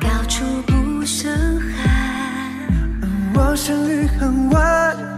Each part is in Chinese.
高处不胜寒，我生于很晚。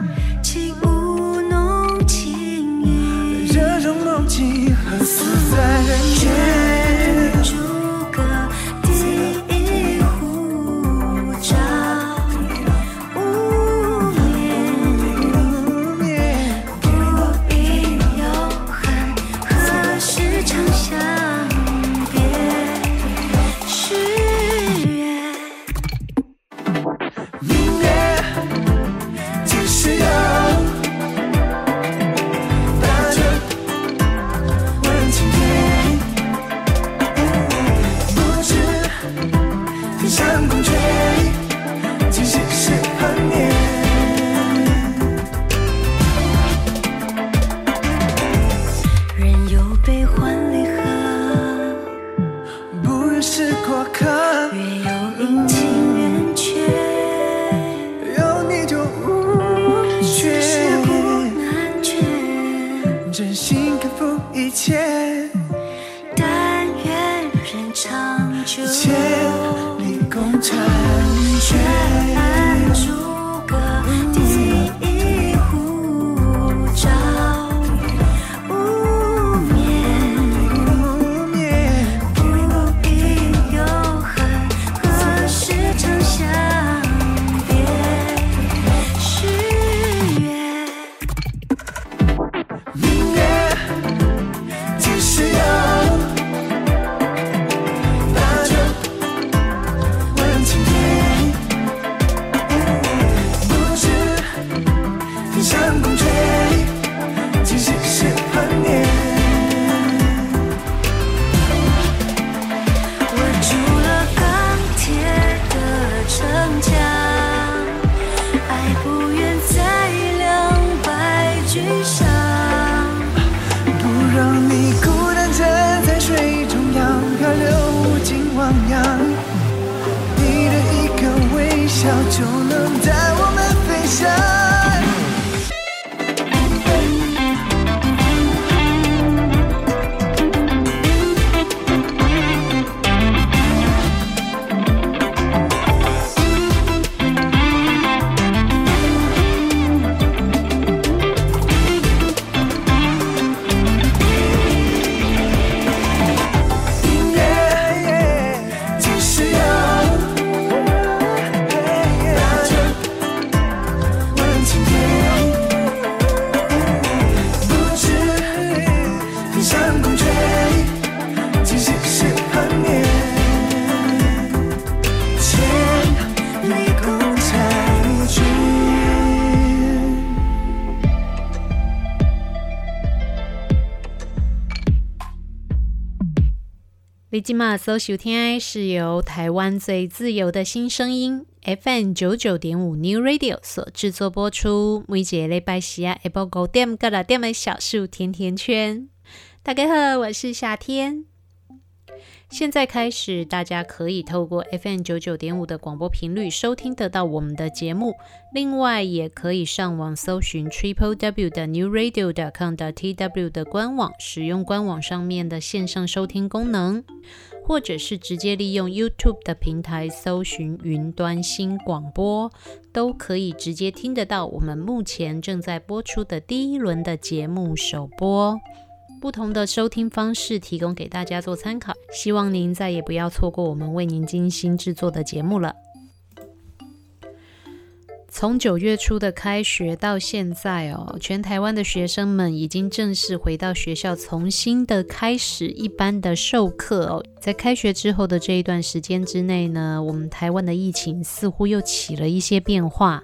今嘛所收听的是由台湾最自由的新声音 FM 九九点五 New Radio 所制作播出。每节礼拜四啊，下晡五点到六点的小树甜甜圈。大家好，我是夏天。现在开始，大家可以透过 FM 九九点五的广播频率收听得到我们的节目。另外，也可以上网搜寻 Triple W 的 New Radio 点 com 的 T W 的官网，使用官网上面的线上收听功能，或者是直接利用 YouTube 的平台搜寻云端新广播，都可以直接听得到我们目前正在播出的第一轮的节目首播。不同的收听方式提供给大家做参考，希望您再也不要错过我们为您精心制作的节目了。从九月初的开学到现在哦，全台湾的学生们已经正式回到学校，重新的开始一般的授课哦。在开学之后的这一段时间之内呢，我们台湾的疫情似乎又起了一些变化。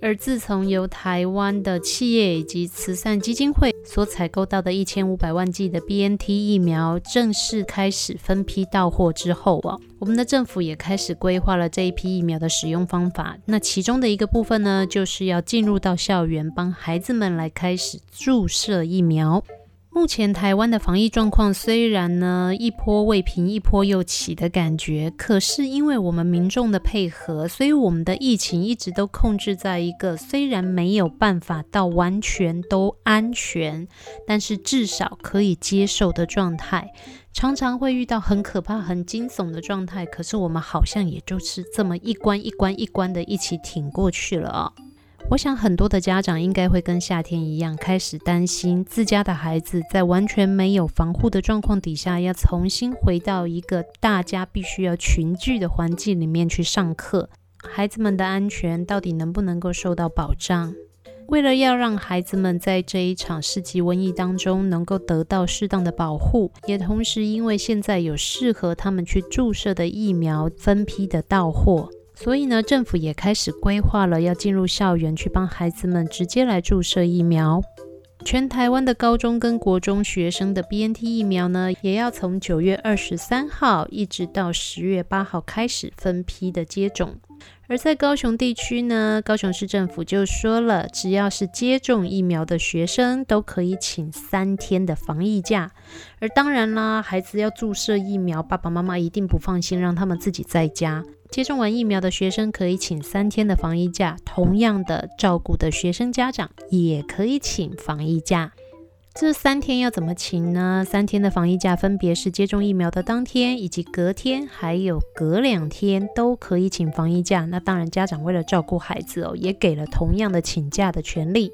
而自从由台湾的企业以及慈善基金会所采购到的一千五百万剂的 BNT 疫苗正式开始分批到货之后啊，我们的政府也开始规划了这一批疫苗的使用方法。那其中的一个部分呢，就是要进入到校园，帮孩子们来开始注射疫苗。目前台湾的防疫状况虽然呢，一波未平一波又起的感觉，可是因为我们民众的配合，所以我们的疫情一直都控制在一个虽然没有办法到完全都安全，但是至少可以接受的状态。常常会遇到很可怕、很惊悚的状态，可是我们好像也就是这么一关一关一关的一起挺过去了啊。我想很多的家长应该会跟夏天一样，开始担心自家的孩子在完全没有防护的状况底下，要重新回到一个大家必须要群聚的环境里面去上课，孩子们的安全到底能不能够受到保障？为了要让孩子们在这一场世纪瘟疫当中能够得到适当的保护，也同时因为现在有适合他们去注射的疫苗分批的到货。所以呢，政府也开始规划了，要进入校园去帮孩子们直接来注射疫苗。全台湾的高中跟国中学生的 BNT 疫苗呢，也要从九月二十三号一直到十月八号开始分批的接种。而在高雄地区呢，高雄市政府就说了，只要是接种疫苗的学生都可以请三天的防疫假。而当然啦，孩子要注射疫苗，爸爸妈妈一定不放心，让他们自己在家。接种完疫苗的学生可以请三天的防疫假，同样的照顾的学生家长也可以请防疫假。这三天要怎么请呢？三天的防疫假分别是接种疫苗的当天，以及隔天，还有隔两天都可以请防疫假。那当然，家长为了照顾孩子哦，也给了同样的请假的权利。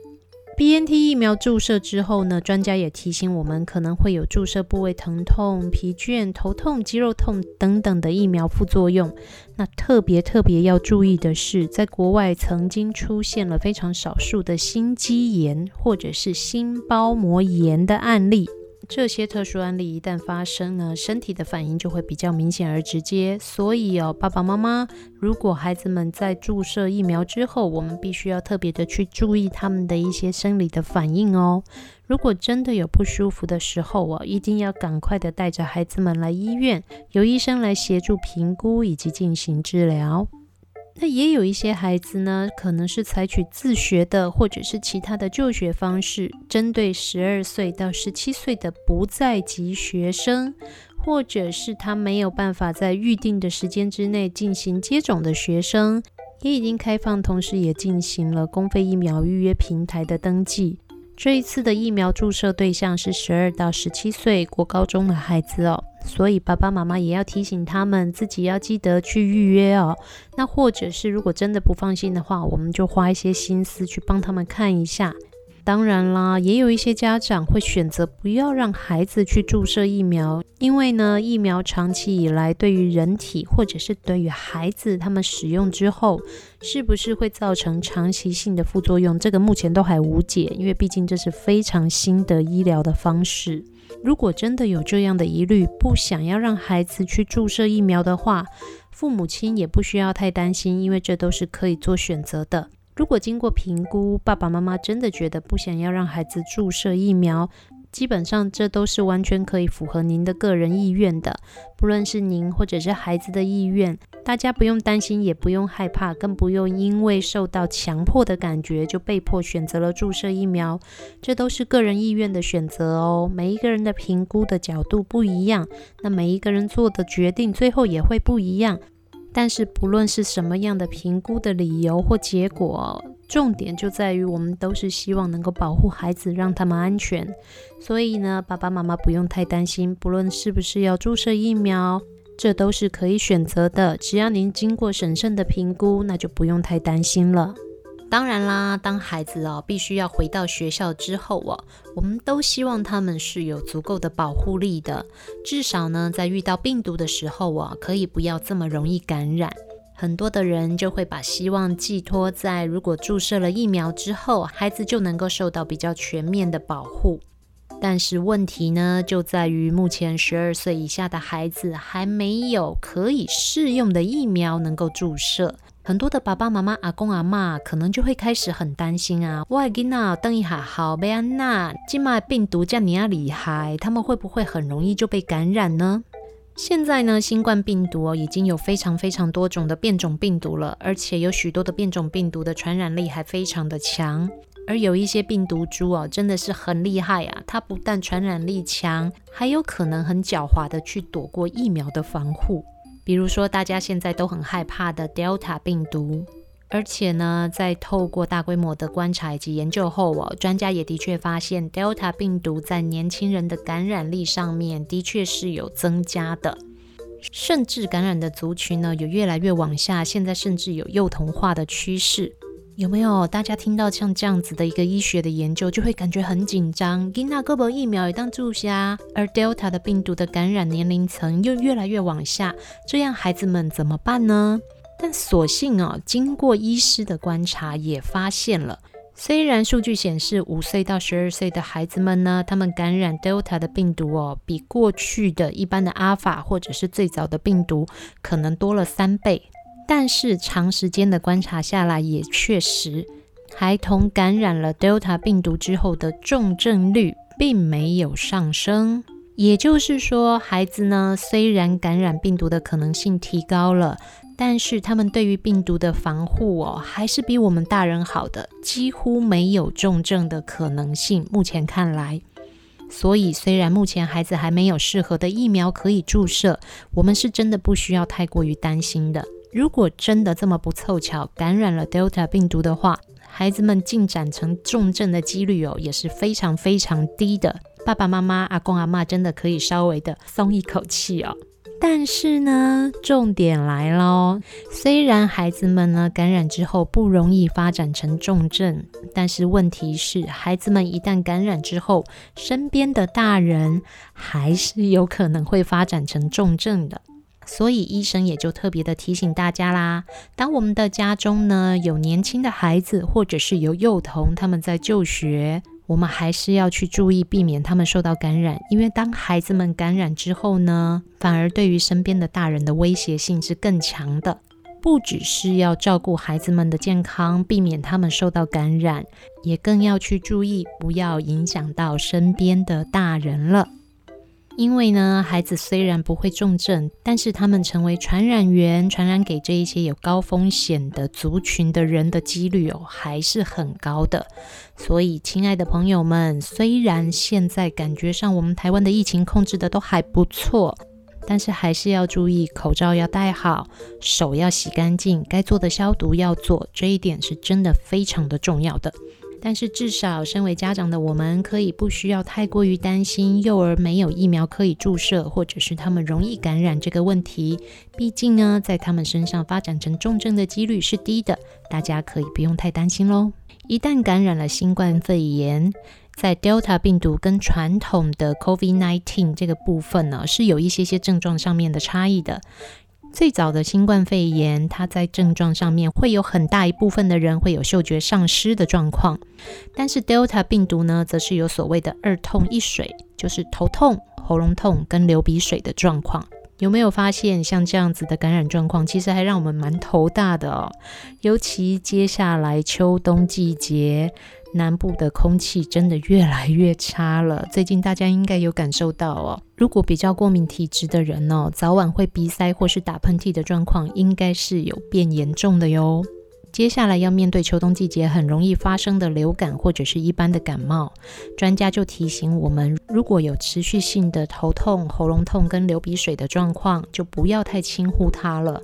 BNT 疫苗注射之后呢，专家也提醒我们，可能会有注射部位疼痛、疲倦、头痛、肌肉痛等等的疫苗副作用。那特别特别要注意的是，在国外曾经出现了非常少数的心肌炎或者是心包膜炎的案例。这些特殊案例一旦发生呢，身体的反应就会比较明显而直接。所以哦，爸爸妈妈，如果孩子们在注射疫苗之后，我们必须要特别的去注意他们的一些生理的反应哦。如果真的有不舒服的时候哦，一定要赶快的带着孩子们来医院，由医生来协助评估以及进行治疗。那也有一些孩子呢，可能是采取自学的，或者是其他的就学方式，针对十二岁到十七岁的不在籍学生，或者是他没有办法在预定的时间之内进行接种的学生，也已经开放，同时也进行了公费疫苗预约平台的登记。这一次的疫苗注射对象是十二到十七岁国高中的孩子哦，所以爸爸妈妈也要提醒他们自己要记得去预约哦。那或者是如果真的不放心的话，我们就花一些心思去帮他们看一下。当然啦，也有一些家长会选择不要让孩子去注射疫苗，因为呢，疫苗长期以来对于人体或者是对于孩子他们使用之后，是不是会造成长期性的副作用，这个目前都还无解，因为毕竟这是非常新的医疗的方式。如果真的有这样的疑虑，不想要让孩子去注射疫苗的话，父母亲也不需要太担心，因为这都是可以做选择的。如果经过评估，爸爸妈妈真的觉得不想要让孩子注射疫苗，基本上这都是完全可以符合您的个人意愿的，不论是您或者是孩子的意愿，大家不用担心，也不用害怕，更不用因为受到强迫的感觉就被迫选择了注射疫苗，这都是个人意愿的选择哦。每一个人的评估的角度不一样，那每一个人做的决定最后也会不一样。但是不论是什么样的评估的理由或结果，重点就在于我们都是希望能够保护孩子，让他们安全。所以呢，爸爸妈妈不用太担心，不论是不是要注射疫苗，这都是可以选择的。只要您经过审慎的评估，那就不用太担心了。当然啦，当孩子哦必须要回到学校之后哦，我们都希望他们是有足够的保护力的，至少呢，在遇到病毒的时候哦，可以不要这么容易感染。很多的人就会把希望寄托在如果注射了疫苗之后，孩子就能够受到比较全面的保护。但是问题呢，就在于目前十二岁以下的孩子还没有可以适用的疫苗能够注射。很多的爸爸妈妈、阿公阿嬷可能就会开始很担心啊，我的囡仔等一下好被安娜，今麦病毒这样厉害，他们会不会很容易就被感染呢？现在呢，新冠病毒哦已经有非常非常多种的变种病毒了，而且有许多的变种病毒的传染力还非常的强，而有一些病毒株哦真的是很厉害啊，它不但传染力强，还有可能很狡猾的去躲过疫苗的防护。比如说，大家现在都很害怕的 Delta 病毒，而且呢，在透过大规模的观察以及研究后哦，专家也的确发现 Delta 病毒在年轻人的感染力上面的确是有增加的，甚至感染的族群呢有越来越往下，现在甚至有幼童化的趋势。有没有大家听到像这样子的一个医学的研究，就会感觉很紧张？给那个疫苗也当注射，而 Delta 的病毒的感染年龄层又越来越往下，这样孩子们怎么办呢？但所幸哦，经过医师的观察，也发现了，虽然数据显示五岁到十二岁的孩子们呢，他们感染 Delta 的病毒哦，比过去的一般的 Alpha 或者是最早的病毒可能多了三倍。但是长时间的观察下来，也确实，孩童感染了 Delta 病毒之后的重症率并没有上升。也就是说，孩子呢，虽然感染病毒的可能性提高了，但是他们对于病毒的防护哦，还是比我们大人好的，几乎没有重症的可能性。目前看来，所以虽然目前孩子还没有适合的疫苗可以注射，我们是真的不需要太过于担心的。如果真的这么不凑巧感染了 Delta 病毒的话，孩子们进展成重症的几率哦也是非常非常低的。爸爸妈妈、阿公阿妈真的可以稍微的松一口气哦。但是呢，重点来喽，虽然孩子们呢感染之后不容易发展成重症，但是问题是，孩子们一旦感染之后，身边的大人还是有可能会发展成重症的。所以医生也就特别的提醒大家啦，当我们的家中呢有年轻的孩子，或者是有幼童他们在就学，我们还是要去注意避免他们受到感染，因为当孩子们感染之后呢，反而对于身边的大人的威胁性是更强的。不只是要照顾孩子们的健康，避免他们受到感染，也更要去注意不要影响到身边的大人了。因为呢，孩子虽然不会重症，但是他们成为传染源，传染给这一些有高风险的族群的人的几率哦，还是很高的。所以，亲爱的朋友们，虽然现在感觉上我们台湾的疫情控制的都还不错，但是还是要注意口罩要戴好，手要洗干净，该做的消毒要做，这一点是真的非常的重要的。但是至少，身为家长的我们，可以不需要太过于担心幼儿没有疫苗可以注射，或者是他们容易感染这个问题。毕竟呢，在他们身上发展成重症的几率是低的，大家可以不用太担心喽。一旦感染了新冠肺炎，在 Delta 病毒跟传统的 COVID-19 这个部分呢，是有一些些症状上面的差异的。最早的新冠肺炎，它在症状上面会有很大一部分的人会有嗅觉丧失的状况，但是 Delta 病毒呢，则是有所谓的二痛一水，就是头痛、喉咙痛跟流鼻水的状况。有没有发现像这样子的感染状况，其实还让我们蛮头大的哦。尤其接下来秋冬季节，南部的空气真的越来越差了。最近大家应该有感受到哦，如果比较过敏体质的人哦，早晚会鼻塞或是打喷嚏的状况，应该是有变严重的哟。接下来要面对秋冬季节很容易发生的流感或者是一般的感冒，专家就提醒我们，如果有持续性的头痛、喉咙痛跟流鼻水的状况，就不要太轻忽它了。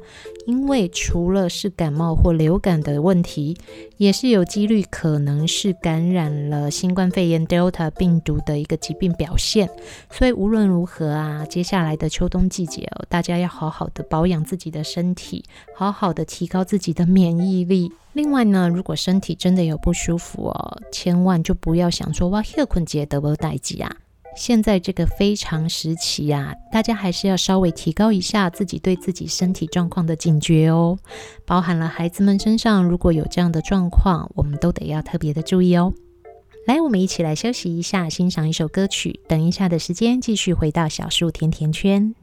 因为除了是感冒或流感的问题，也是有几率可能是感染了新冠肺炎 Delta 病毒的一个疾病表现。所以无论如何啊，接下来的秋冬季节哦，大家要好好的保养自己的身体，好好的提高自己的免疫力。另外呢，如果身体真的有不舒服哦，千万就不要想说哇，休困节得不代志啊。现在这个非常时期呀，大家还是要稍微提高一下自己对自己身体状况的警觉哦。包含了孩子们身上如果有这样的状况，我们都得要特别的注意哦。来，我们一起来休息一下，欣赏一首歌曲。等一下的时间，继续回到小树甜甜圈。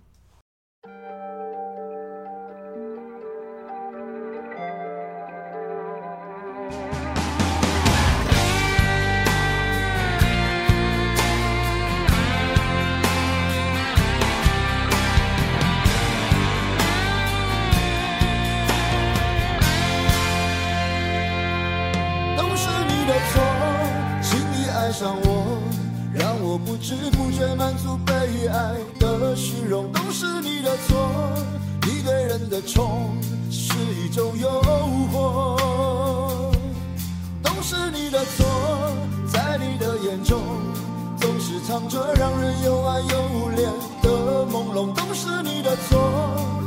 上我让我不知不觉满足，被爱的虚荣都是你的错。一个人的宠是一种诱惑，都是你的错。在你的眼中，总是藏着让人又爱又怜的朦胧，都是你的错。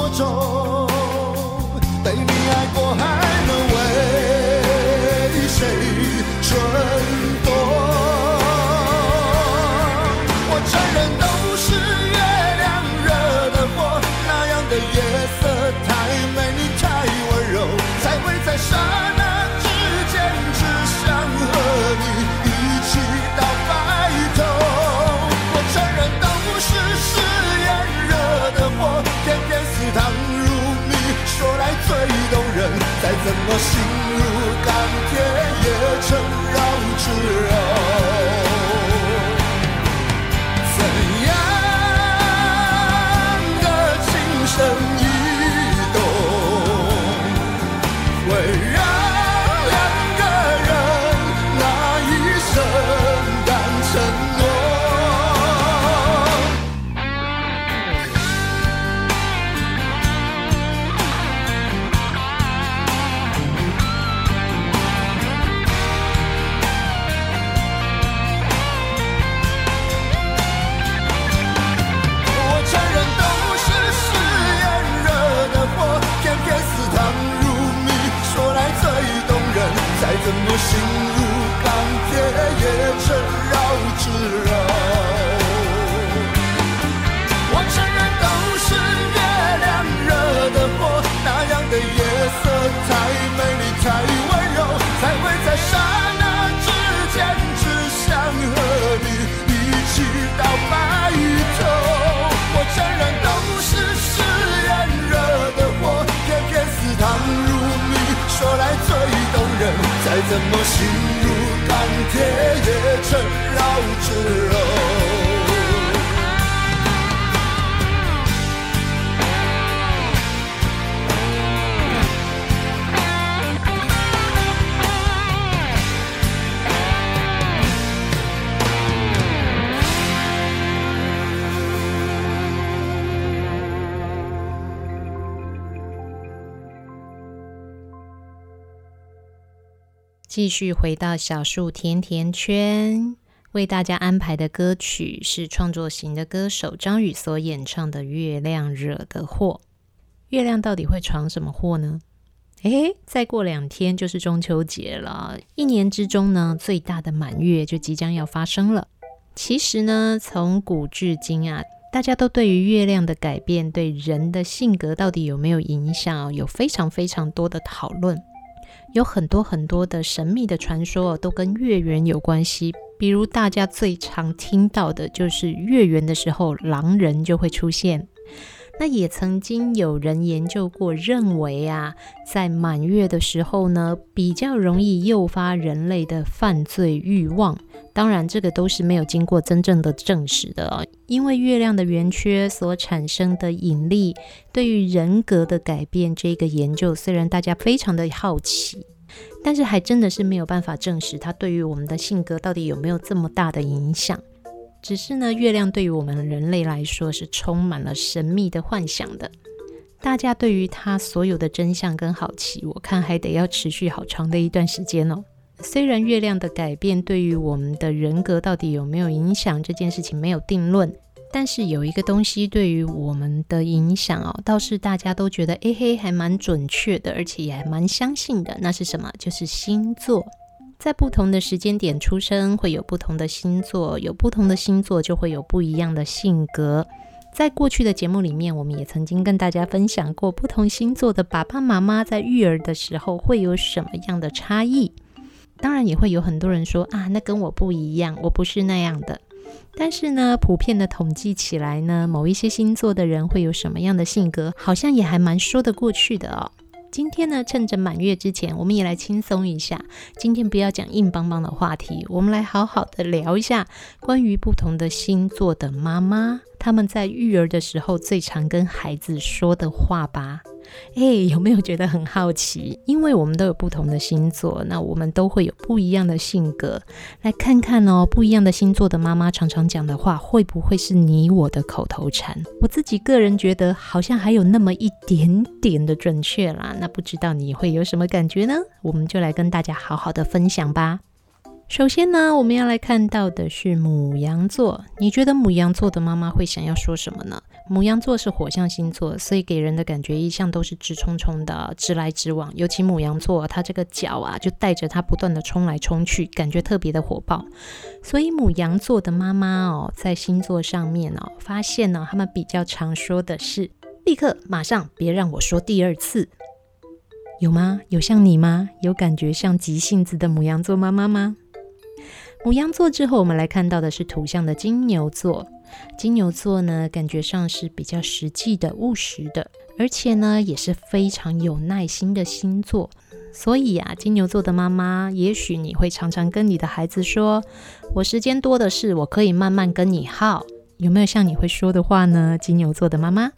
心如钢铁。也曾绕指柔。怎么心如钢铁也成绕指柔。怎么心如钢铁，也成绕指柔？继续回到小树甜甜圈，为大家安排的歌曲是创作型的歌手张宇所演唱的《月亮惹的祸》。月亮到底会闯什么祸呢？诶，再过两天就是中秋节了，一年之中呢，最大的满月就即将要发生了。其实呢，从古至今啊，大家都对于月亮的改变对人的性格到底有没有影响，有非常非常多的讨论。有很多很多的神秘的传说都跟月圆有关系，比如大家最常听到的就是月圆的时候，狼人就会出现。那也曾经有人研究过，认为啊，在满月的时候呢，比较容易诱发人类的犯罪欲望。当然，这个都是没有经过真正的证实的哦。因为月亮的圆缺所产生的引力，对于人格的改变，这个研究虽然大家非常的好奇，但是还真的是没有办法证实它对于我们的性格到底有没有这么大的影响。只是呢，月亮对于我们人类来说是充满了神秘的幻想的。大家对于它所有的真相跟好奇，我看还得要持续好长的一段时间哦。虽然月亮的改变对于我们的人格到底有没有影响，这件事情没有定论，但是有一个东西对于我们的影响哦，倒是大家都觉得哎嘿，还蛮准确的，而且也还蛮相信的。那是什么？就是星座。在不同的时间点出生，会有不同的星座，有不同的星座就会有不一样的性格。在过去的节目里面，我们也曾经跟大家分享过，不同星座的爸爸妈妈在育儿的时候会有什么样的差异。当然，也会有很多人说啊，那跟我不一样，我不是那样的。但是呢，普遍的统计起来呢，某一些星座的人会有什么样的性格，好像也还蛮说得过去的哦。今天呢，趁着满月之前，我们也来轻松一下。今天不要讲硬邦邦的话题，我们来好好的聊一下关于不同的星座的妈妈，他们在育儿的时候最常跟孩子说的话吧。哎，有没有觉得很好奇？因为我们都有不同的星座，那我们都会有不一样的性格。来看看哦，不一样的星座的妈妈常常讲的话，会不会是你我的口头禅？我自己个人觉得，好像还有那么一点点的准确啦。那不知道你会有什么感觉呢？我们就来跟大家好好的分享吧。首先呢，我们要来看到的是牡羊座。你觉得牡羊座的妈妈会想要说什么呢？母羊座是火象星座，所以给人的感觉一向都是直冲冲的，直来直往。尤其母羊座，它这个脚啊，就带着它不断的冲来冲去，感觉特别的火爆。所以母羊座的妈妈哦，在星座上面哦，发现呢，他们比较常说的是“立刻、马上，别让我说第二次”。有吗？有像你吗？有感觉像急性子的母羊座妈妈吗？母羊座之后，我们来看到的是土象的金牛座。金牛座呢，感觉上是比较实际的、务实的，而且呢，也是非常有耐心的星座。所以啊，金牛座的妈妈，也许你会常常跟你的孩子说：“我时间多的是，我可以慢慢跟你耗。”有没有像你会说的话呢？金牛座的妈妈。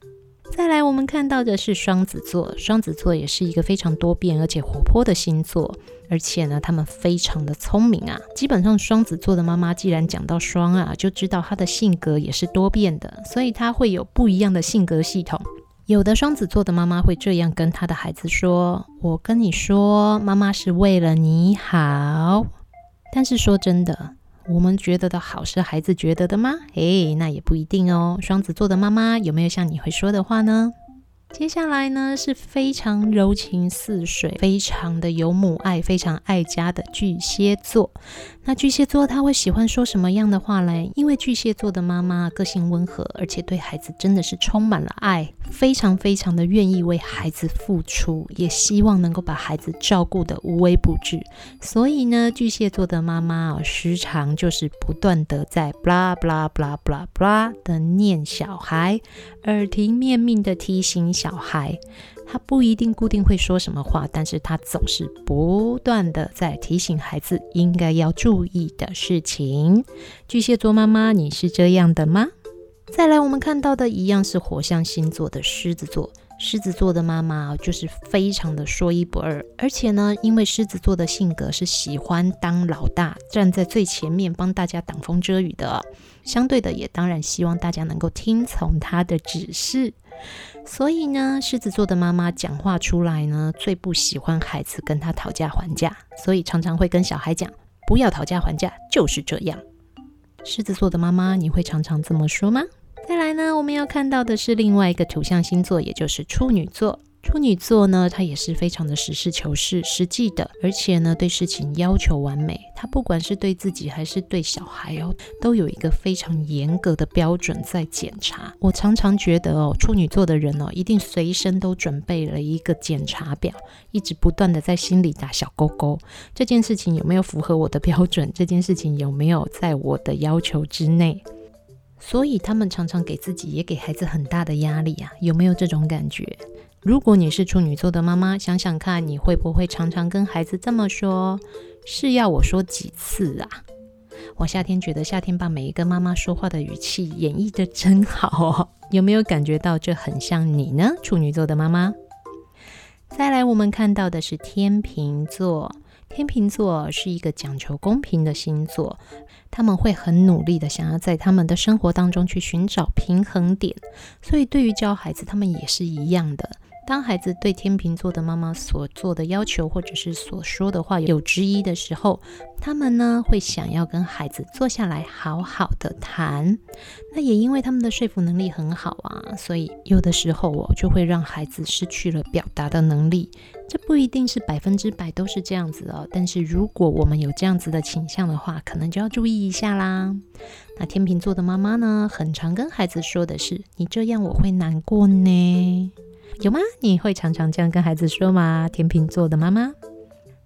再来，我们看到的是双子座。双子座也是一个非常多变而且活泼的星座，而且呢，他们非常的聪明啊。基本上，双子座的妈妈既然讲到双啊，就知道她的性格也是多变的，所以她会有不一样的性格系统。有的双子座的妈妈会这样跟她的孩子说：“我跟你说，妈妈是为了你好。”但是说真的。我们觉得的好是孩子觉得的吗？诶，那也不一定哦。双子座的妈妈有没有像你会说的话呢？接下来呢，是非常柔情似水、非常的有母爱、非常爱家的巨蟹座。那巨蟹座他会喜欢说什么样的话嘞？因为巨蟹座的妈妈个性温和，而且对孩子真的是充满了爱，非常非常的愿意为孩子付出，也希望能够把孩子照顾得无微不至。所以呢，巨蟹座的妈妈哦，时常就是不断的在 blah blah blah blah blah 的念小孩，耳提面命的提醒。小孩，他不一定固定会说什么话，但是他总是不断的在提醒孩子应该要注意的事情。巨蟹座妈妈，你是这样的吗？再来，我们看到的一样是火象星座的狮子座。狮子座的妈妈就是非常的说一不二，而且呢，因为狮子座的性格是喜欢当老大，站在最前面帮大家挡风遮雨的，相对的也当然希望大家能够听从他的指示。所以呢，狮子座的妈妈讲话出来呢，最不喜欢孩子跟他讨价还价，所以常常会跟小孩讲：“不要讨价还价，就是这样。”狮子座的妈妈，你会常常这么说吗？再来呢，我们要看到的是另外一个土象星座，也就是处女座。处女座呢，它也是非常的实事求是、实际的，而且呢，对事情要求完美。他不管是对自己还是对小孩哦，都有一个非常严格的标准在检查。我常常觉得哦，处女座的人哦，一定随身都准备了一个检查表，一直不断的在心里打小勾勾。这件事情有没有符合我的标准？这件事情有没有在我的要求之内？所以他们常常给自己也给孩子很大的压力啊，有没有这种感觉？如果你是处女座的妈妈，想想看，你会不会常常跟孩子这么说？是要我说几次啊？我夏天觉得夏天把每一个妈妈说话的语气演绎得真好哦，有没有感觉到这很像你呢？处女座的妈妈。再来，我们看到的是天秤座。天秤座是一个讲求公平的星座，他们会很努力的想要在他们的生活当中去寻找平衡点，所以对于教孩子，他们也是一样的。当孩子对天秤座的妈妈所做的要求或者是所说的话有质疑的时候，他们呢会想要跟孩子坐下来好好的谈。那也因为他们的说服能力很好啊，所以有的时候哦就会让孩子失去了表达的能力。这不一定是百分之百都是这样子哦，但是如果我们有这样子的倾向的话，可能就要注意一下啦。那天秤座的妈妈呢，很常跟孩子说的是：“你这样我会难过呢。”有吗？你会常常这样跟孩子说吗？天秤座的妈妈。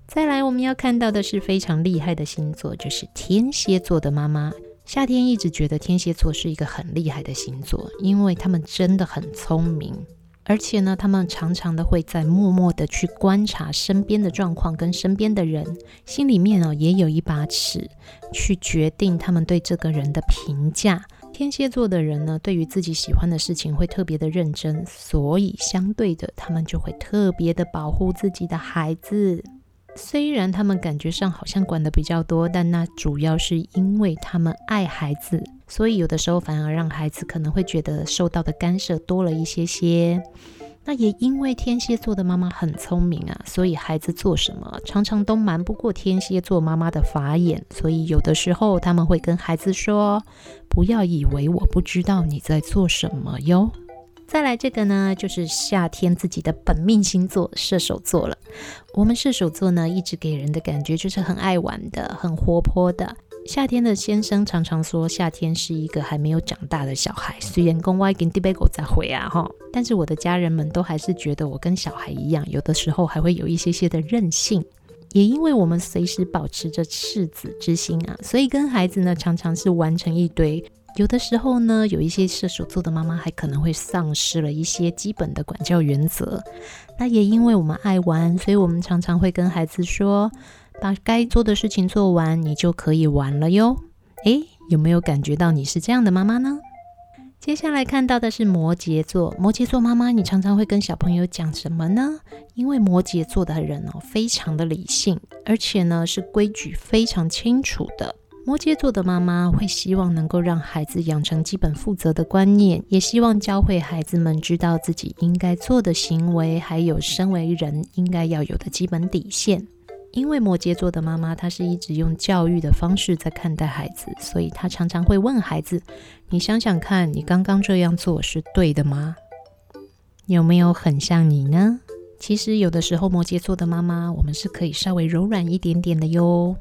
再来，我们要看到的是非常厉害的星座，就是天蝎座的妈妈。夏天一直觉得天蝎座是一个很厉害的星座，因为他们真的很聪明，而且呢，他们常常的会在默默的去观察身边的状况跟身边的人，心里面哦也有一把尺，去决定他们对这个人的评价。天蝎座的人呢，对于自己喜欢的事情会特别的认真，所以相对的，他们就会特别的保护自己的孩子。虽然他们感觉上好像管的比较多，但那主要是因为他们爱孩子，所以有的时候反而让孩子可能会觉得受到的干涉多了一些些。那也因为天蝎座的妈妈很聪明啊，所以孩子做什么常常都瞒不过天蝎座妈妈的法眼，所以有的时候他们会跟孩子说：“不要以为我不知道你在做什么哟。”再来这个呢，就是夏天自己的本命星座射手座了。我们射手座呢，一直给人的感觉就是很爱玩的，很活泼的。夏天的先生常常说，夏天是一个还没有长大的小孩。虽然公外跟地贝狗在回啊哈，但是我的家人们都还是觉得我跟小孩一样，有的时候还会有一些些的任性。也因为我们随时保持着赤子之心啊，所以跟孩子呢常常是玩成一堆。有的时候呢，有一些射手座的妈妈还可能会丧失了一些基本的管教原则。那也因为我们爱玩，所以我们常常会跟孩子说。把该做的事情做完，你就可以玩了哟。诶，有没有感觉到你是这样的妈妈呢？接下来看到的是摩羯座。摩羯座妈妈，你常常会跟小朋友讲什么呢？因为摩羯座的人哦，非常的理性，而且呢是规矩非常清楚的。摩羯座的妈妈会希望能够让孩子养成基本负责的观念，也希望教会孩子们知道自己应该做的行为，还有身为人应该要有的基本底线。因为摩羯座的妈妈，她是一直用教育的方式在看待孩子，所以她常常会问孩子：“你想想看，你刚刚这样做是对的吗？有没有很像你呢？”其实有的时候，摩羯座的妈妈，我们是可以稍微柔软一点点的哟。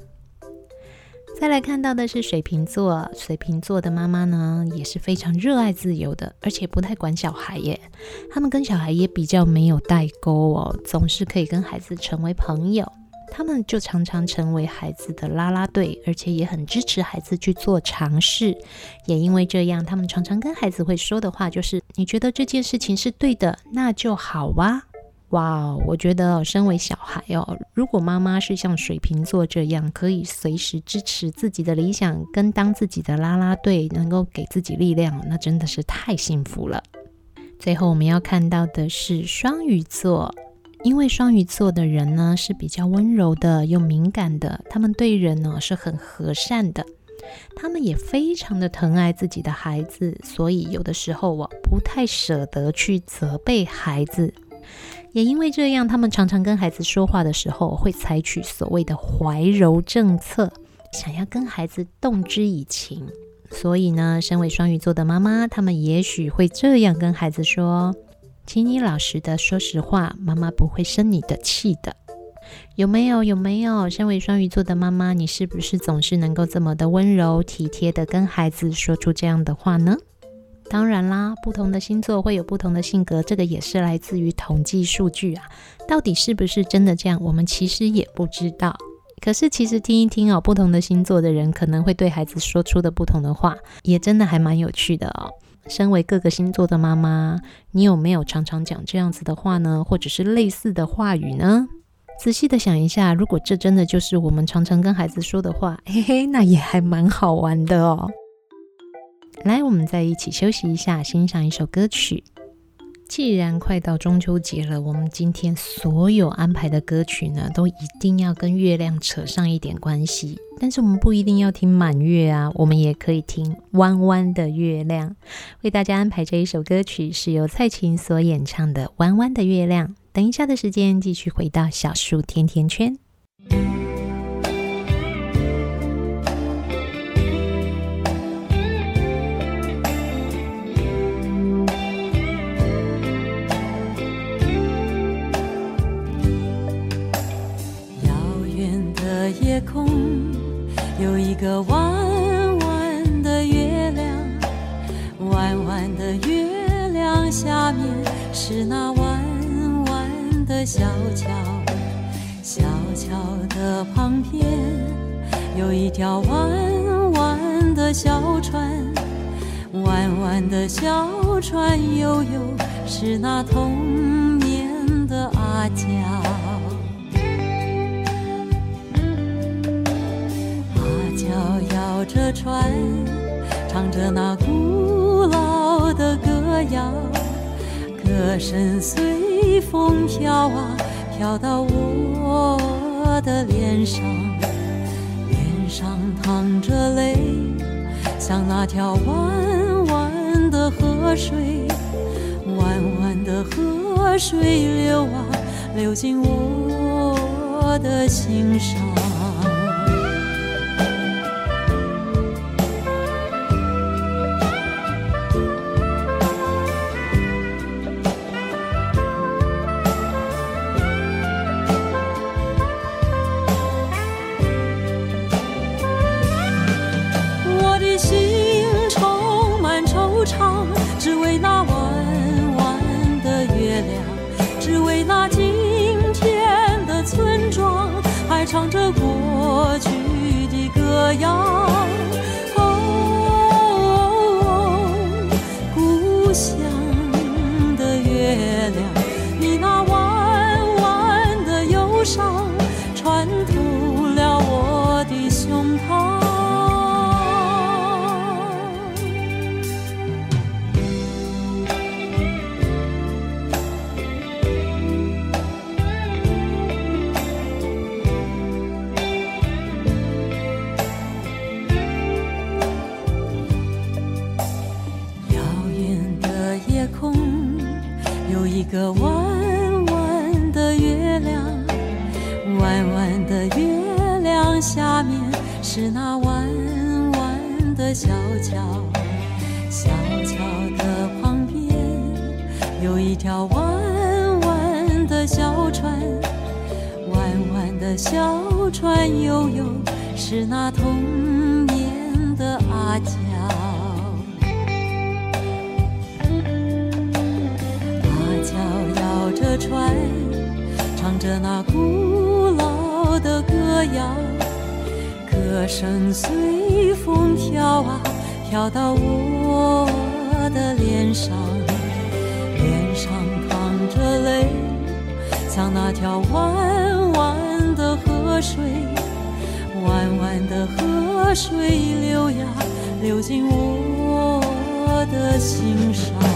再来看到的是水瓶座，水瓶座的妈妈呢，也是非常热爱自由的，而且不太管小孩耶。他们跟小孩也比较没有代沟哦，总是可以跟孩子成为朋友。他们就常常成为孩子的啦啦队，而且也很支持孩子去做尝试。也因为这样，他们常常跟孩子会说的话就是：“你觉得这件事情是对的，那就好哇。”哇哦，我觉得身为小孩哦，如果妈妈是像水瓶座这样，可以随时支持自己的理想，跟当自己的啦啦队，能够给自己力量，那真的是太幸福了。最后我们要看到的是双鱼座，因为双鱼座的人呢是比较温柔的又敏感的，他们对人呢是很和善的，他们也非常的疼爱自己的孩子，所以有的时候我不太舍得去责备孩子。也因为这样，他们常常跟孩子说话的时候，会采取所谓的怀柔政策，想要跟孩子动之以情。所以呢，身为双鱼座的妈妈，他们也许会这样跟孩子说：“请你老实的说实话，妈妈不会生你的气的。”有没有？有没有？身为双鱼座的妈妈，你是不是总是能够这么的温柔体贴的跟孩子说出这样的话呢？当然啦，不同的星座会有不同的性格，这个也是来自于统计数据啊。到底是不是真的这样，我们其实也不知道。可是其实听一听哦，不同的星座的人可能会对孩子说出的不同的话，也真的还蛮有趣的哦。身为各个星座的妈妈，你有没有常常讲这样子的话呢？或者是类似的话语呢？仔细的想一下，如果这真的就是我们常常跟孩子说的话，嘿嘿，那也还蛮好玩的哦。来，我们再一起休息一下，欣赏一首歌曲。既然快到中秋节了，我们今天所有安排的歌曲呢，都一定要跟月亮扯上一点关系。但是我们不一定要听满月啊，我们也可以听弯弯的月亮。为大家安排这一首歌曲，是由蔡琴所演唱的《弯弯的月亮》。等一下的时间，继续回到小树甜甜圈。夜空有一个弯弯的月亮，弯弯的月亮下面是那弯弯的小桥，小桥的旁边有一条弯弯的小船，弯弯的小船悠悠是那童年的阿娇。着船，唱着那古老的歌谣，歌声随风飘啊，飘到我的脸上，脸上淌着泪，像那条弯弯的河水，弯弯的河水流啊，流进我的心上。下面是那弯弯的小桥小桥的旁边有一条弯弯的小船弯弯的小船悠悠是那童年的阿娇阿娇摇着船唱着那古老的歌谣歌声随风飘啊，飘到我的脸上，脸上淌着泪，像那条弯弯的河水，弯弯的河水流呀，流进我的心上。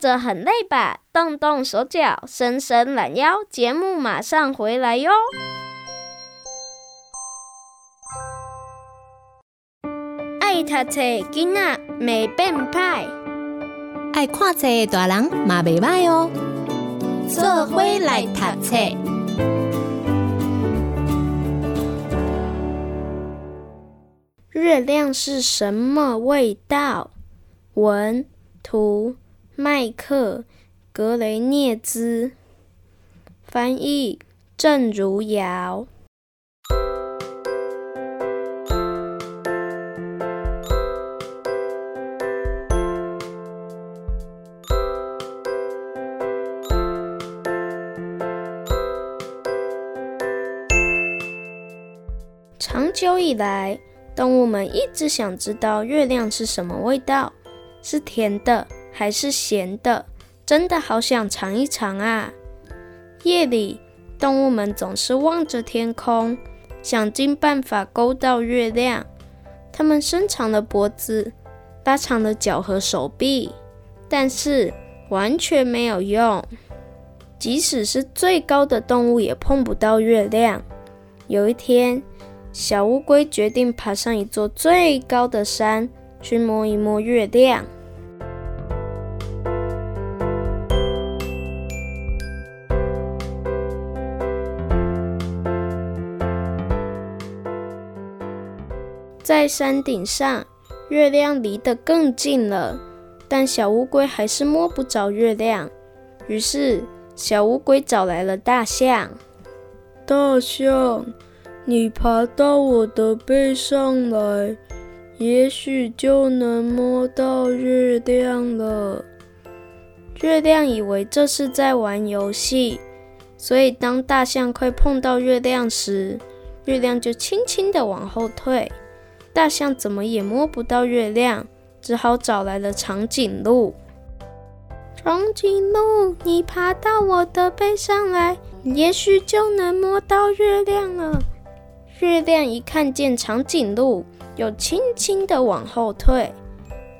着很累吧？动动手脚，伸伸懒腰，节目马上回来哟！爱读册囡仔袂变歹，爱看册大人嘛袂歹哦。做伙来读册。月亮是什么味道？文图。麦克格雷涅兹翻译，郑如瑶。长久以来，动物们一直想知道月亮是什么味道，是甜的。还是咸的，真的好想尝一尝啊！夜里，动物们总是望着天空，想尽办法勾到月亮。它们伸长了脖子，拉长了脚和手臂，但是完全没有用。即使是最高的动物也碰不到月亮。有一天，小乌龟决定爬上一座最高的山，去摸一摸月亮。在山顶上，月亮离得更近了，但小乌龟还是摸不着月亮。于是，小乌龟找来了大象。大象，你爬到我的背上来，也许就能摸到月亮了。月亮以为这是在玩游戏，所以当大象快碰到月亮时，月亮就轻轻地往后退。大象怎么也摸不到月亮，只好找来了长颈鹿。长颈鹿，你爬到我的背上来，也许就能摸到月亮了。月亮一看见长颈鹿，又轻轻地往后退。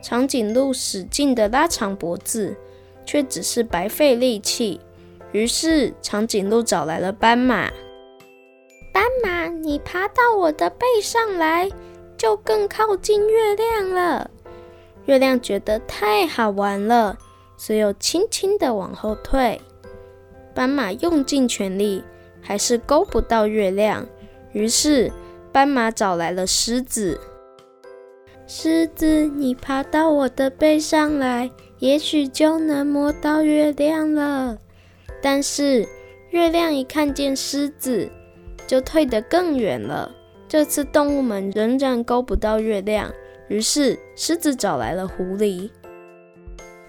长颈鹿使劲地拉长脖子，却只是白费力气。于是长颈鹿找来了斑马。斑马，你爬到我的背上来。就更靠近月亮了。月亮觉得太好玩了，所以又轻轻地往后退。斑马用尽全力，还是勾不到月亮。于是斑马找来了狮子。狮子，你爬到我的背上来，也许就能摸到月亮了。但是月亮一看见狮子，就退得更远了。这次动物们仍然勾不到月亮，于是狮子找来了狐狸。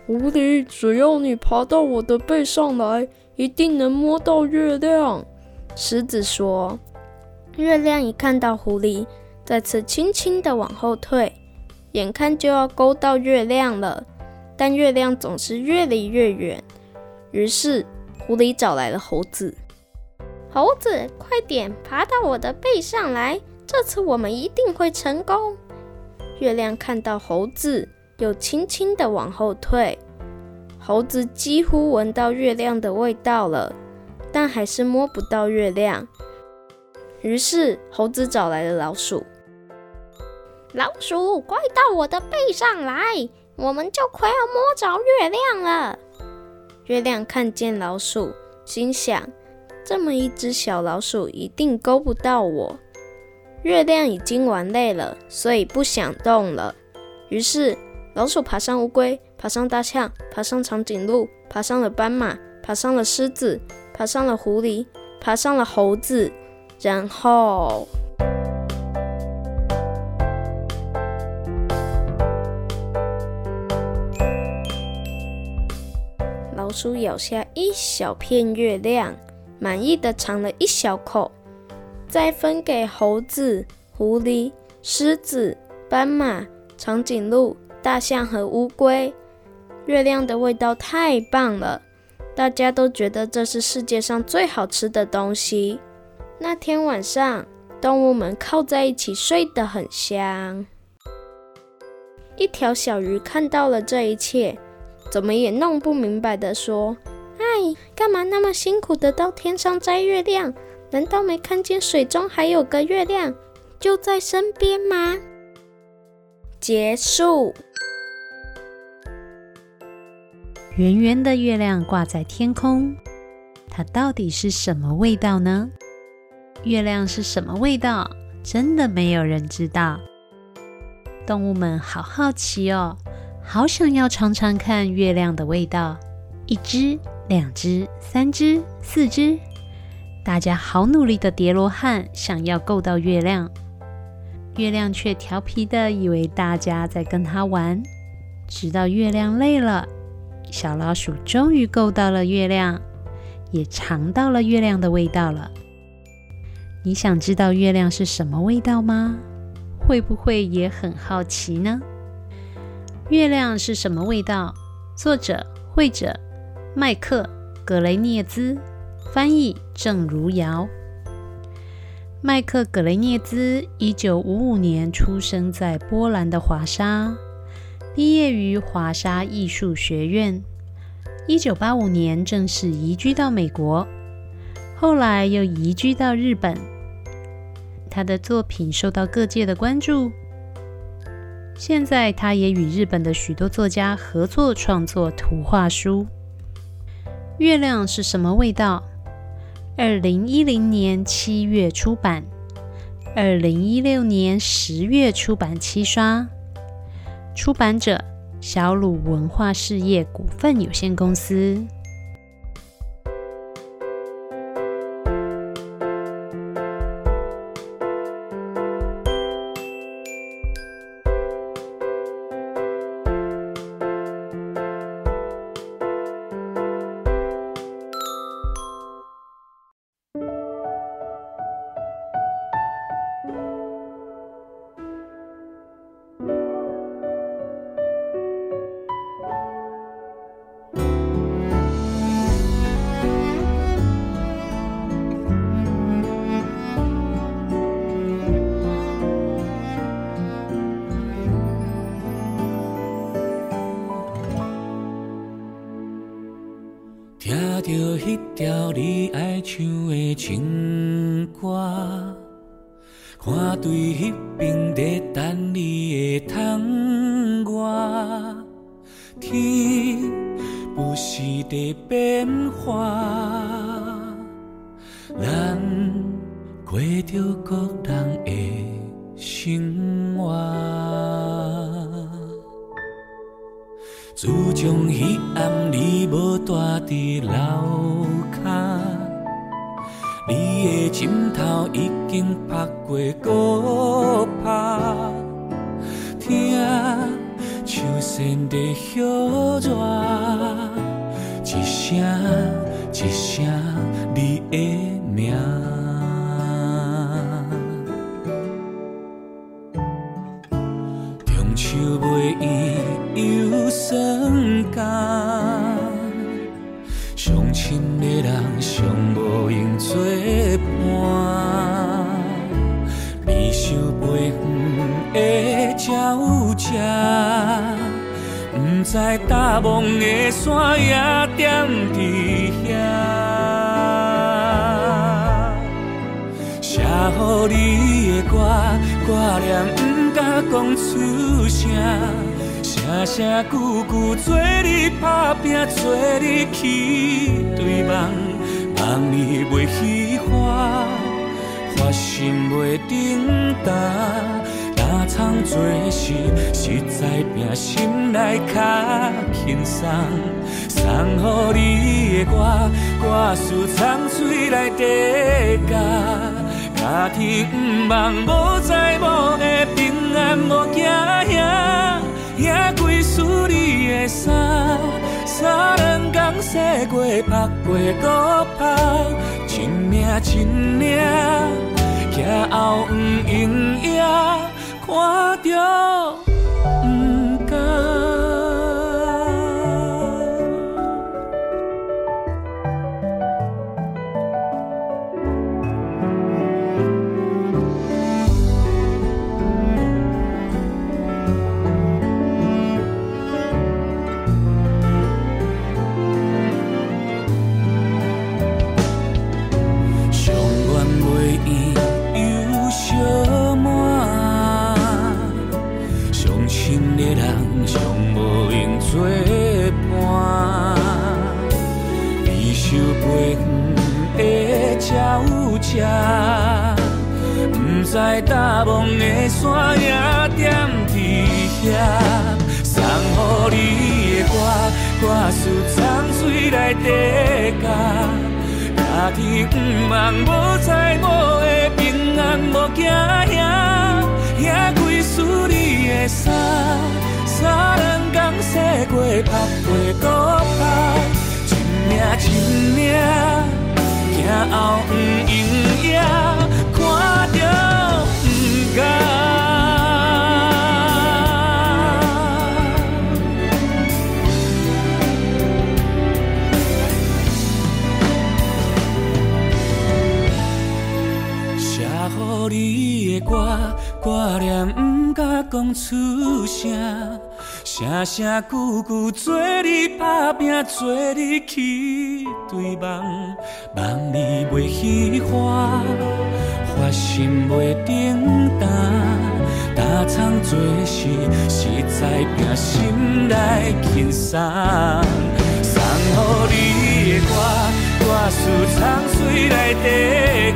狐狸，只要你爬到我的背上来，一定能摸到月亮。狮子说。月亮一看到狐狸，再次轻轻地往后退，眼看就要勾到月亮了，但月亮总是越离越远。于是狐狸找来了猴子。猴子，快点爬到我的背上来。这次我们一定会成功。月亮看到猴子，又轻轻地往后退。猴子几乎闻到月亮的味道了，但还是摸不到月亮。于是猴子找来了老鼠。老鼠，快到我的背上来，我们就快要摸着月亮了。月亮看见老鼠，心想：这么一只小老鼠，一定勾不到我。月亮已经玩累了所以不想动了。于是老鼠爬上乌龟爬上大象爬上长颈鹿爬上了斑马爬上了狮子爬上了狐狸爬上了猴子然后老鼠咬下一小片月亮满意的尝了一小口。再分给猴子、狐狸、狮子、斑马、长颈鹿、大象和乌龟。月亮的味道太棒了，大家都觉得这是世界上最好吃的东西。那天晚上，动物们靠在一起睡得很香。一条小鱼看到了这一切，怎么也弄不明白的说：“哎，干嘛那么辛苦的到天上摘月亮？难道没看见水中还有个月亮，就在身边吗？”结束。圆圆的月亮挂在天空，它到底是什么味道呢？月亮是什么味道？真的没有人知道。动物们好好奇哦，好想要尝尝看月亮的味道。一只、两只、三只、四只，大家好努力的叠罗汉，想要够到月亮。月亮却调皮的以为大家在跟他玩。直到月亮累了，小老鼠终于够到了月亮，也尝到了月亮的味道了。你想知道月亮是什么味道吗？会不会也很好奇呢？月亮是什么味道？作者：绘者麦克·格雷涅兹，翻译：郑如瑶。麦克·格雷涅兹一九五五年出生在波兰的华沙，毕业于华沙艺术学院。一九八五年正式移居到美国，后来又移居到日本。他的作品受到各界的关注。现在，他也与日本的许多作家合作创作图画书。月亮是什么味道？二零一零年七月出版，二零一六年十月出版七刷。出版者：小鲁文化事业股份有限公司。着彼条你爱唱的情歌，看对彼边在等你的窗外，天不时在变化，咱过着各人的生。从彼暗你无住伫楼骹，你的枕头已经拍过阁拍，听秋声在响热，一声一声你的在大梦的山也惦伫遐，写予你的歌，挂念不敢讲出声。声声句句做你打拼，做你去对望，望你袂虚华，发心袂顶重。若藏做事，实在拼心来较轻松。送乎你的歌，歌词藏水来底加，家庭毋忙，无灾无难，平安无惊吓。也归属你的衫，啥人敢？工洗过曝过阁曝，一领一领，行后黄阴影，看着不知大梦的山也点伫遐，送乎你的歌，歌词藏水内底加，家己不茫无在无的平安无惊吓，遐几束你的衫，三人共洗过曝过阁曝，一领一领。行后不阴影，看着不甘。写予你的歌，挂念不敢讲出声。声声句句做你打拼，做你去追梦，梦你袂虚华，发心袂重担，担当做事实在拼心来轻松。送予你的歌，歌词藏水内底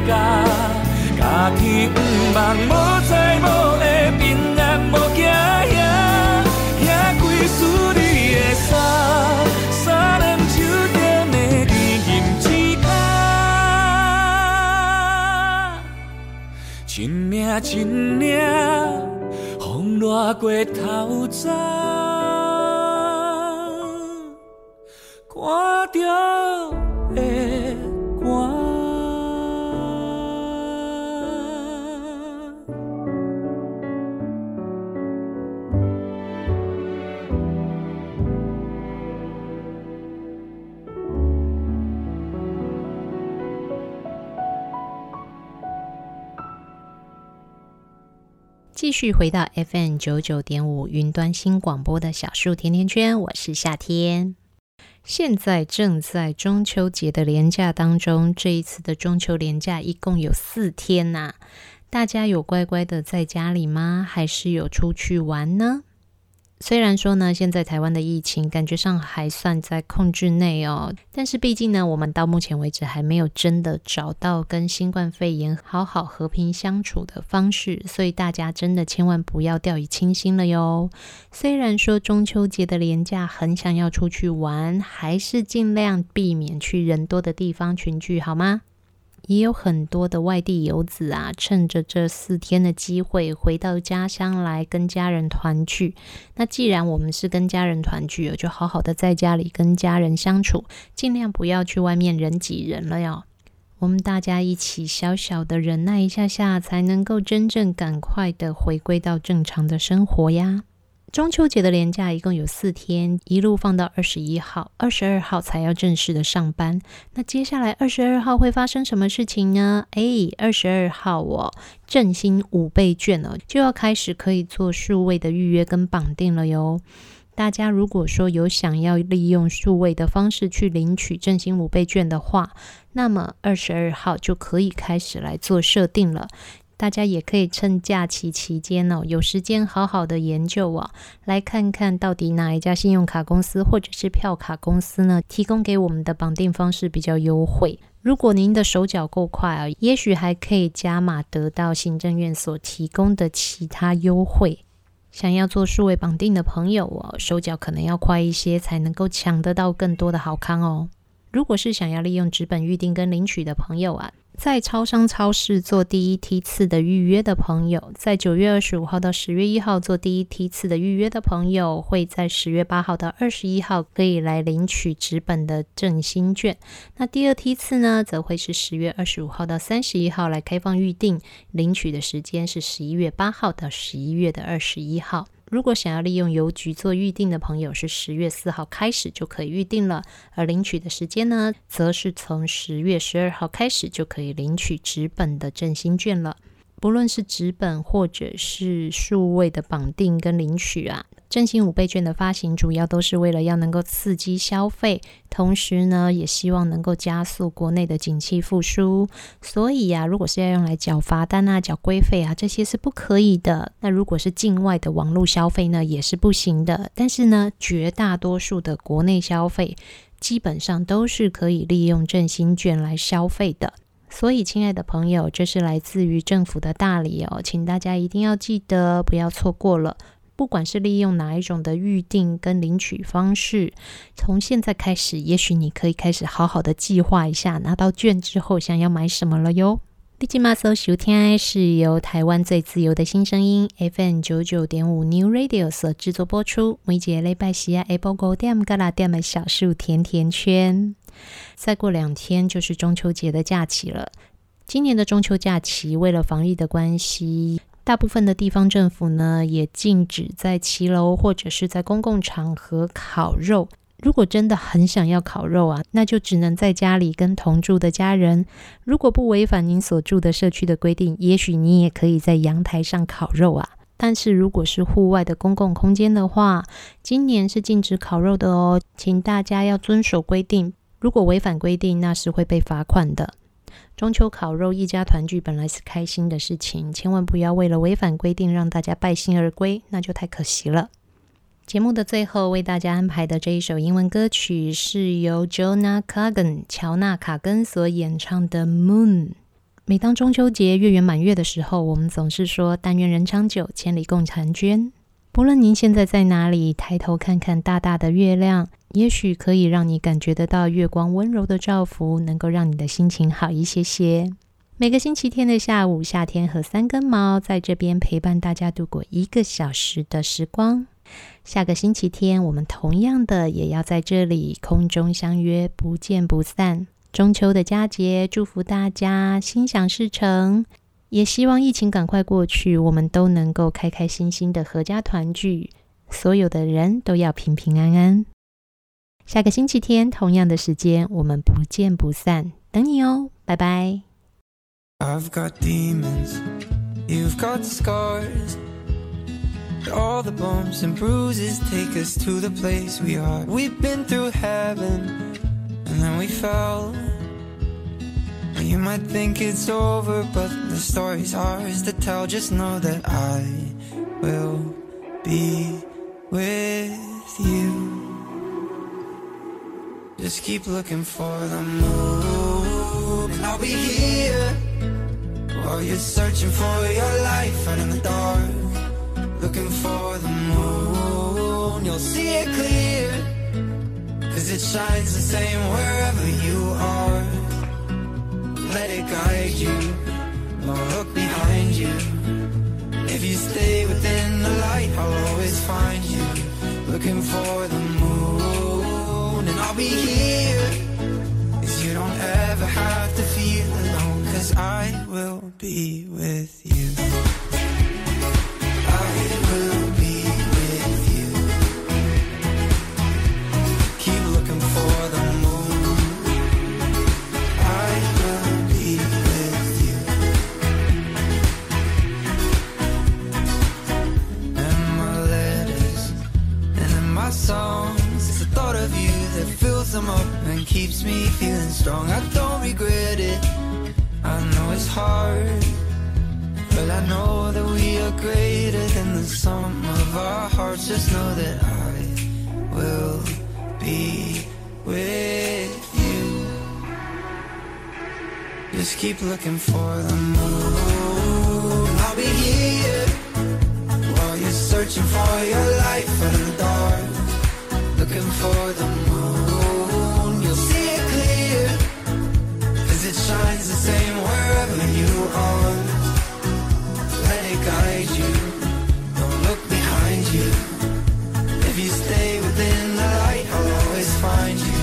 加，家己不茫无在无的平安无惊。一领一领，风掠过头早，看着继续回到 FM 九九点五云端新广播的小树甜甜圈，我是夏天。现在正在中秋节的连假当中，这一次的中秋连假一共有四天呐、大家有乖乖的在家里吗？还是有出去玩呢？虽然说呢，现在台湾的疫情感觉上还算在控制内哦，但是毕竟呢，我们到目前为止还没有真的找到跟新冠肺炎好好和平相处的方式，所以大家真的千万不要掉以轻心了哟。虽然说中秋节的连假很想要出去玩，还是尽量避免去人多的地方群聚，好吗？也有很多的外地游子啊，趁着这四天的机会回到家乡来跟家人团聚。那既然我们是跟家人团聚，就好好的在家里跟家人相处，尽量不要去外面人挤人了哟。我们大家一起小小的忍耐一下下，才能够真正赶快的回归到正常的生活呀。中秋节的连假一共有四天，一路放到二十一号，二十二号才要正式的上班。那接下来二十二号会发生什么事情呢？哎，二十二号哦，振兴五倍券哦，就要开始可以做数位的预约跟绑定了哟。大家如果说有想要利用数位的方式去领取振兴五倍券的话，那么二十二号就可以开始来做设定了。大家也可以趁假期期间哦，有时间好好的研究啊，来看看到底哪一家信用卡公司或者是票卡公司呢，提供给我们的绑定方式比较优惠。如果您的手脚够快啊，也许还可以加码得到行政院所提供的其他优惠。想要做数位绑定的朋友哦，手脚可能要快一些，才能够抢得到更多的好康哦。如果是想要利用纸本预定跟领取的朋友啊。在超商、超市做第一梯次的预约的朋友，在九月二十五号到十月一号做第一梯次的预约的朋友，会在十月八号到二十一号可以来领取纸本的振兴券。那第二梯次呢，则会是十月二十五号到三十一号来开放预定，领取的时间是十一月八号到十一月的二十一号。如果想要利用邮局做预定的朋友，是十月四号开始就可以预定了，而领取的时间呢，则是从十月十二号开始就可以领取纸本的振兴券了。不论是纸本或者是数位的绑定跟领取啊。振兴五倍券的发行，主要都是为了要能够刺激消费，同时呢，也希望能够加速国内的景气复苏。所以呀、啊，如果是要用来缴罚单啊、缴规费啊，这些是不可以的。那如果是境外的网络消费呢，也是不行的。但是呢，绝大多数的国内消费，基本上都是可以利用振兴券来消费的。所以，亲爱的朋友，这是来自于政府的大礼哦，请大家一定要记得，不要错过了。不管是利用哪一种的预定跟领取方式，从现在开始，也许你可以开始好好的计划一下，拿到券之后想要买什么了哟。立即马搜收听是由台湾最自由的新声音 FM 九九点五 New Radio 所制作播出。每节礼拜四啊，Apple Go 点嘎啦点的小树甜甜圈。再过两天就是中秋节的假期了。今年的中秋假期，为了防疫的关系。大部分的地方政府呢，也禁止在骑楼或者是在公共场合烤肉。如果真的很想要烤肉啊，那就只能在家里跟同住的家人。如果不违反您所住的社区的规定，也许你也可以在阳台上烤肉啊。但是如果是户外的公共空间的话，今年是禁止烤肉的哦，请大家要遵守规定。如果违反规定，那是会被罚款的。中秋烤肉，一家团聚本来是开心的事情，千万不要为了违反规定让大家败兴而归，那就太可惜了。节目的最后为大家安排的这一首英文歌曲是由 Jonah Kagan 乔纳卡根所演唱的《Moon》。每当中秋节月圆满月的时候，我们总是说“但愿人长久，千里共婵娟”。不论您现在在哪里，抬头看看大大的月亮，也许可以让你感觉得到月光温柔的照拂，能够让你的心情好一些些。每个星期天的下午，夏天和三根毛在这边陪伴大家度过一个小时的时光。下个星期天，我们同样的也要在这里空中相约，不见不散。中秋的佳节，祝福大家心想事成。也希望疫情赶快过去，我们都能够开开心心的合家团聚，所有的人都要平平安安。下个星期天同样的时间，我们不见不散，等你哦，拜拜。I've got demons, you've got scars, all the bumps and bruises take us to the place we are. We've been through heaven, and then we fell. You might think it's over, but the story's ours to tell. Just know that I will be with you. Just keep looking for the moon, and I'll be here while you're searching for your life out in the dark. Looking for the moon, you'll see it clear, cause it shines the same wherever you are let it guide you. Don't look behind you. If you stay within the light, I'll always find you. Looking for the I'll be here. Cause you don't ever have to feel alone. Cause I will be with you. Them up and keeps me feeling strong. I don't regret it. I know it's hard, but I know that we are greater than the sum of our hearts. Just know that I will be with you. Just keep looking for the moon. I'll be here while you're searching for your life in the dark. Looking for the moon see it. Cause it shines the same wherever you are. Let it guide you. Don't look behind you. If you stay within the light, I'll always find you.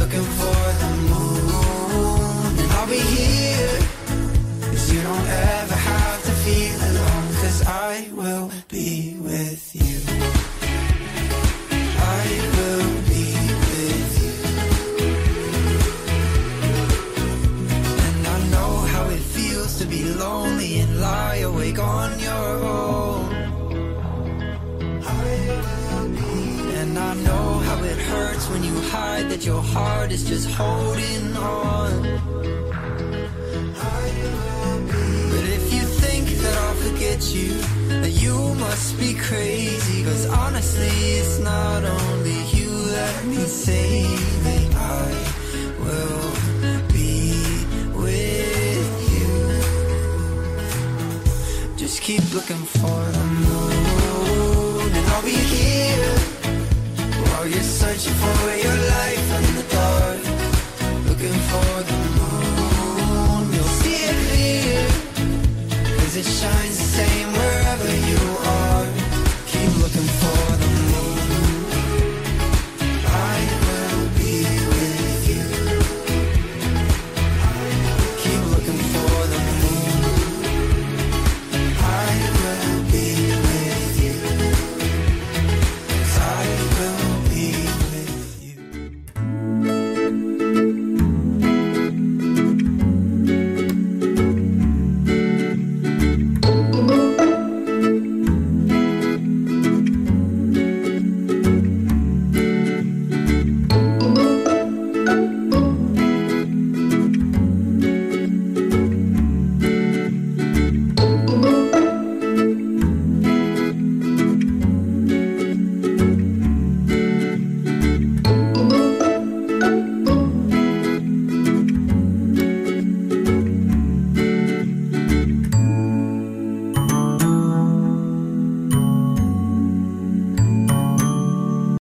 Looking for the moon. And I'll be you don't ever have to feel I will be way. but your heart is just holding on. But if you think that I'll forget you, then you must be crazy. Cause honestly, it's not only you that needs saving. I will be with you. Just keep looking for the moon, and I'll be here you're searching for your life in the dark, looking for the moon. You'll see it it shines the same wherever you are.